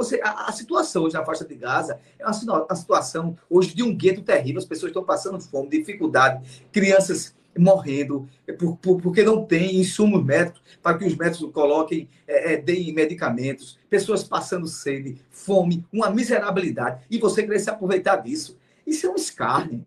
Você, a, a, situação hoje na faixa de Gaza é uma, uma situação hoje de um gueto terrível. As pessoas estão passando fome, dificuldade, crianças morrendo por, por, porque não tem insumos médicos para que os médicos coloquem, é, é, deem medicamentos, pessoas passando sede, fome, uma miserabilidade, e você querer se aproveitar disso. Isso é um escárnio.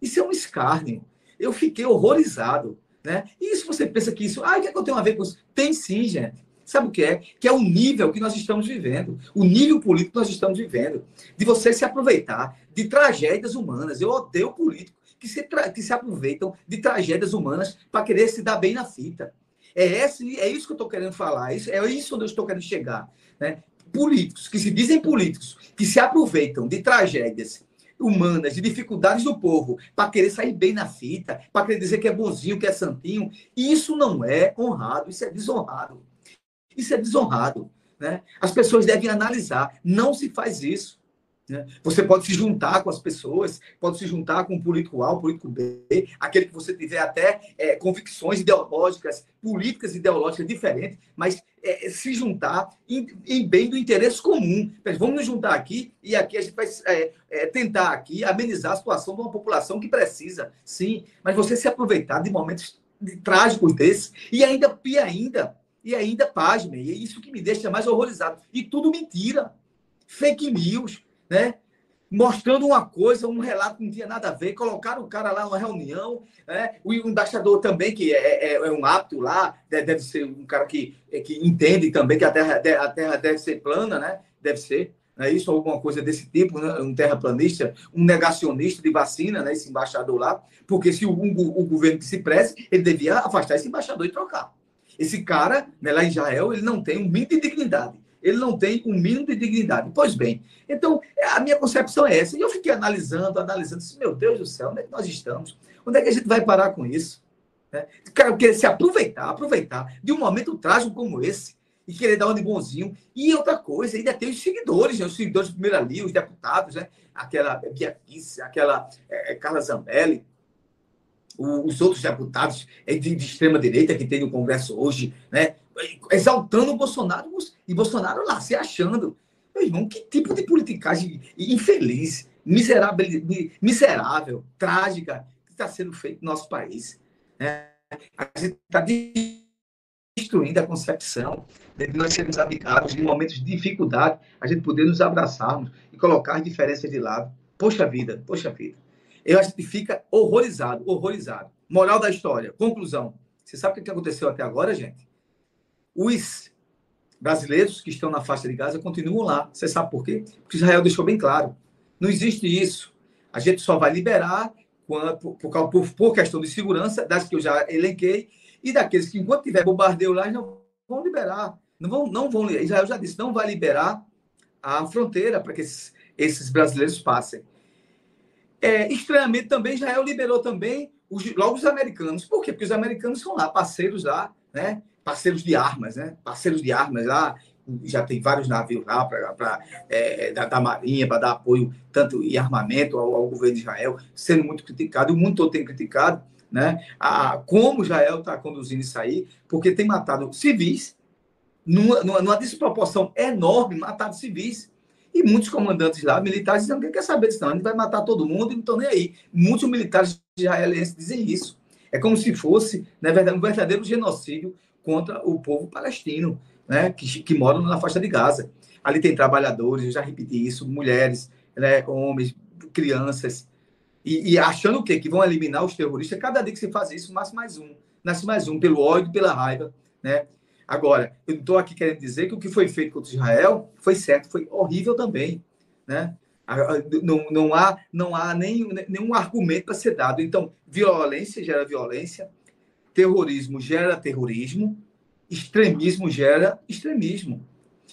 Isso é um escárnio. Eu fiquei horrorizado. Né? E se você pensa que isso, ah, o que, é que eu tenho a ver com isso? Tem sim, gente. Sabe o que é? Que é o nível que nós estamos vivendo, o nível político que nós estamos vivendo, de você se aproveitar de tragédias humanas. Eu odeio político que se, que se aproveitam de tragédias humanas para querer se dar bem na fita. É, esse, é isso que eu estou querendo falar, isso, é isso onde eu estou querendo chegar. Né? Políticos que se dizem políticos, que se aproveitam de tragédias humanas, de dificuldades do povo, para querer sair bem na fita, para querer dizer que é bonzinho, que é santinho, isso não é honrado, isso é desonrado. Isso é desonrado. Né? As pessoas devem analisar. Não se faz isso. Né? Você pode se juntar com as pessoas, pode se juntar com o político A, o político B, aquele que você tiver até é, convicções ideológicas, políticas ideológicas diferentes, mas é, se juntar em, em, bem do interesse comum. Vamos nos juntar aqui e aqui a gente vai é, é, tentar aqui amenizar a situação de uma população que precisa, sim, mas você se aproveitar de momentos de, trágicos desses e ainda e ainda e ainda pasme, e é isso que me deixa mais horrorizado. E tudo mentira, fake news né? mostrando uma coisa, um relato que não tinha nada a ver, colocaram o cara lá numa reunião, né? o embaixador também, que é, é, é um apto lá, deve ser um cara que, é, que entende também que a terra, a terra deve ser plana, né? deve ser, é isso, alguma coisa desse tipo, né? um terraplanista, um negacionista de vacina, né? esse embaixador lá, porque se o, o, o governo que se preze, ele devia afastar esse embaixador e trocar. Esse cara, né, lá em Israel, ele não tem um mínimo de dignidade ele não tem um mínimo de dignidade. Pois bem, então a minha concepção é essa. E eu fiquei analisando, analisando, disse, meu Deus do céu, onde é que nós estamos? Onde é que a gente vai parar com isso? Né? Quero querer se aproveitar, aproveitar de um momento trágico como esse e querer dar um de bonzinho. E outra coisa, ainda tem os seguidores, né? os seguidores do primeiro ali, os deputados, né? aquela Biaquice, aquela é, Carla Zambelli, os outros deputados de, de extrema direita que tem no Congresso hoje, né? exaltando o Bolsonaro e Bolsonaro lá se achando. Meu irmão, que tipo de politicagem infeliz, miserável, miserável trágica que está sendo feito no nosso país. Né? A gente está destruindo a concepção de nós sermos amigáveis em momentos de dificuldade, a gente poder nos abraçarmos e colocar as diferenças de lado. Poxa vida, poxa vida. Eu acho que fica horrorizado, horrorizado. Moral da história, conclusão. Você sabe o que aconteceu até agora, gente? Os brasileiros que estão na faixa de Gaza continuam lá. Você sabe por quê? Porque Israel deixou bem claro. Não existe isso. A gente só vai liberar por, por, por, questão de segurança, das que eu já elenquei, e daqueles que, enquanto tiver bombardeio lá, não vão liberar. Não vão, não vão. Israel já disse, não vai liberar a fronteira para que esses, esses, brasileiros passem. É, estranhamente, também, Israel liberou também os, logo os americanos. Por quê? Porque os americanos são lá, parceiros lá, né? parceiros de armas, né? Parceiros de armas lá, já tem vários navios lá para é, da, da, Marinha para dar apoio tanto e armamento ao, ao, governo de Israel, sendo muito criticado, o mundo todo tem criticado, né? A, como Israel está conduzindo isso aí, porque tem matado civis numa, numa, numa desproporção enorme, matado civis. E muitos comandantes lá, militares, não quer saber disso, não, a gente vai matar todo mundo e não estão nem aí. Muitos militares israelenses dizem isso. É como se fosse, na verdade, um verdadeiro genocídio contra o povo palestino, né, que, que na faixa de Gaza. Ali tem trabalhadores, eu já repeti isso, mulheres, né, homens, crianças, e, e, achando o quê? Que vão eliminar os terroristas. Cada dia que se faz isso, nasce mais um. Nasce mais um, pelo ódio, pela raiva. Né? Agora, eu não estou aqui querendo dizer que o que foi feito contra Israel foi certo, foi horrível também. Né? Não, não há, não há nem, nenhum argumento para ser dado. Então, violência gera violência, terrorismo gera terrorismo, extremismo gera extremismo.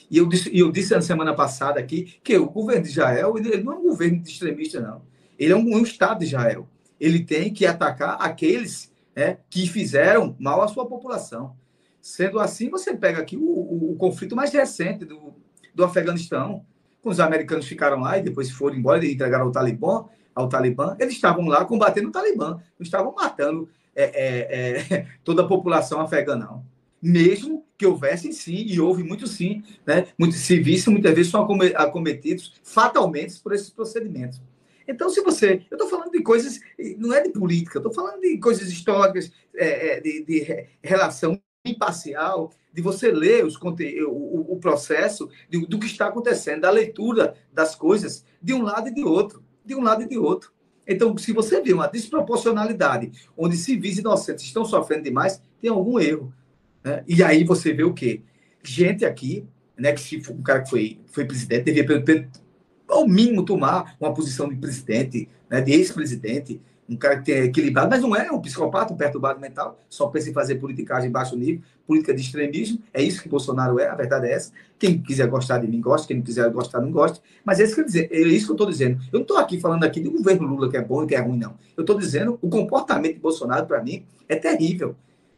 E eu disse, eu disse na semana passada aqui que o governo de Israel ele não é um governo de extremista, não. Ele é um, um Estado de Israel. Ele tem que atacar aqueles né, que fizeram mal à sua população. Sendo assim, você pega aqui o, o, o conflito mais recente do, do Afeganistão, com os americanos ficaram lá e depois foram embora e entregaram ao Talibã, ao Talibã. Eles estavam lá combatendo o Talibã, não estavam matando é, é, é, toda a população afegã, não. Mesmo que houvessem sim, e houve muito sim, né? muitos civis muitas vezes são acometidos fatalmente por esses procedimentos. Então, se você. Eu estou falando de coisas. Não é de política, estou falando de coisas históricas, é, é de, de, relação imparcial, de você ler os o, o processo de, do que está acontecendo, da leitura das coisas de um lado e de outro. De um lado e de outro. Então, se você vê uma desproporcionalidade onde civis inocentes estão sofrendo demais, tem algum erro. Né? E aí você vê o quê? Gente aqui, né, que se um cara que foi, foi presidente, devia, ao mínimo, tomar uma posição de presidente, né, de ex-presidente, um cara que é equilibrado, mas não é um psicopata, um perturbado mental, só pensa em fazer politicagem de baixo nível, política de extremismo, é isso que Bolsonaro é, a verdade é essa. Quem quiser gostar de mim, gosta, quem não quiser gostar, não gosta. Mas é isso que eu, dizer, é isso que eu estou dizendo. Eu não estou aqui falando aqui do governo Lula que é bom e que é ruim, não. Eu estou dizendo o comportamento de Bolsonaro, para mim, é terrível.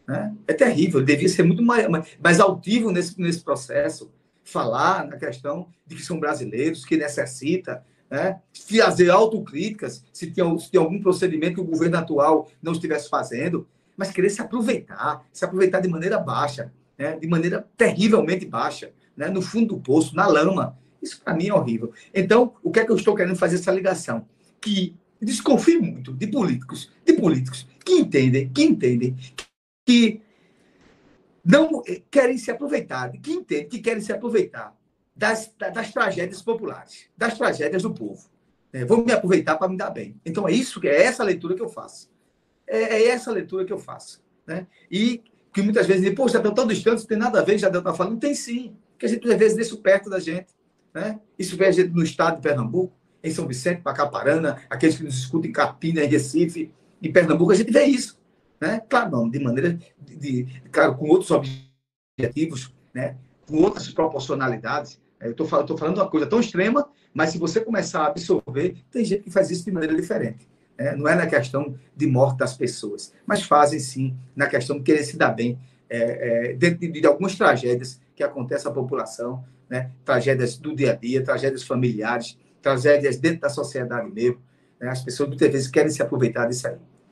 Né? É terrível, ele devia ser muito mais, mais altivo nesse, nesse processo, falar na questão de que são brasileiros, que necessita, né? fazer autocríticas se tem, se tem algum procedimento que o governo atual não estivesse fazendo, mas querer se aproveitar, se aproveitar de maneira baixa, né? de maneira terrivelmente baixa, né? no fundo do poço, na lama. Isso para mim é horrível. Então, o que é que eu estou querendo fazer essa ligação? Que desconfio muito de políticos, de políticos que entendem, que entendem que não querem se aproveitar, que entendem que querem se aproveitar das, das tragédias populares, das tragédias do povo. É, vou me aproveitar para me dar bem. Então é isso que é essa leitura que eu faço. É, é essa leitura que eu faço. Né? E que muitas vezes dizem, poxa, tão distante, não tem nada a ver, já está falando. Tem sim, porque a gente às vezes deixa perto da gente. Né? Isso vê a gente no estado de Pernambuco, em São Vicente, Pacaparana, aqueles que nos escutam em Capina, em Recife, em Pernambuco, a gente vê isso. Né? Claro, não, de maneira, de, de, claro, com outros objetivos, né? com outras proporcionalidades. Eu estou falando uma coisa tão extrema, mas se você começar a absorver, tem gente que faz isso de maneira diferente. Né? Não é na questão de morte das pessoas, mas fazem sim na questão de querer se dar bem é, é, dentro de, de, algumas tragédias que acontecem à população, né? tragédias do dia a dia, tragédias familiares, tragédias dentro da sociedade mesmo. Né? As pessoas muitas vezes querem se aproveitar disso aí.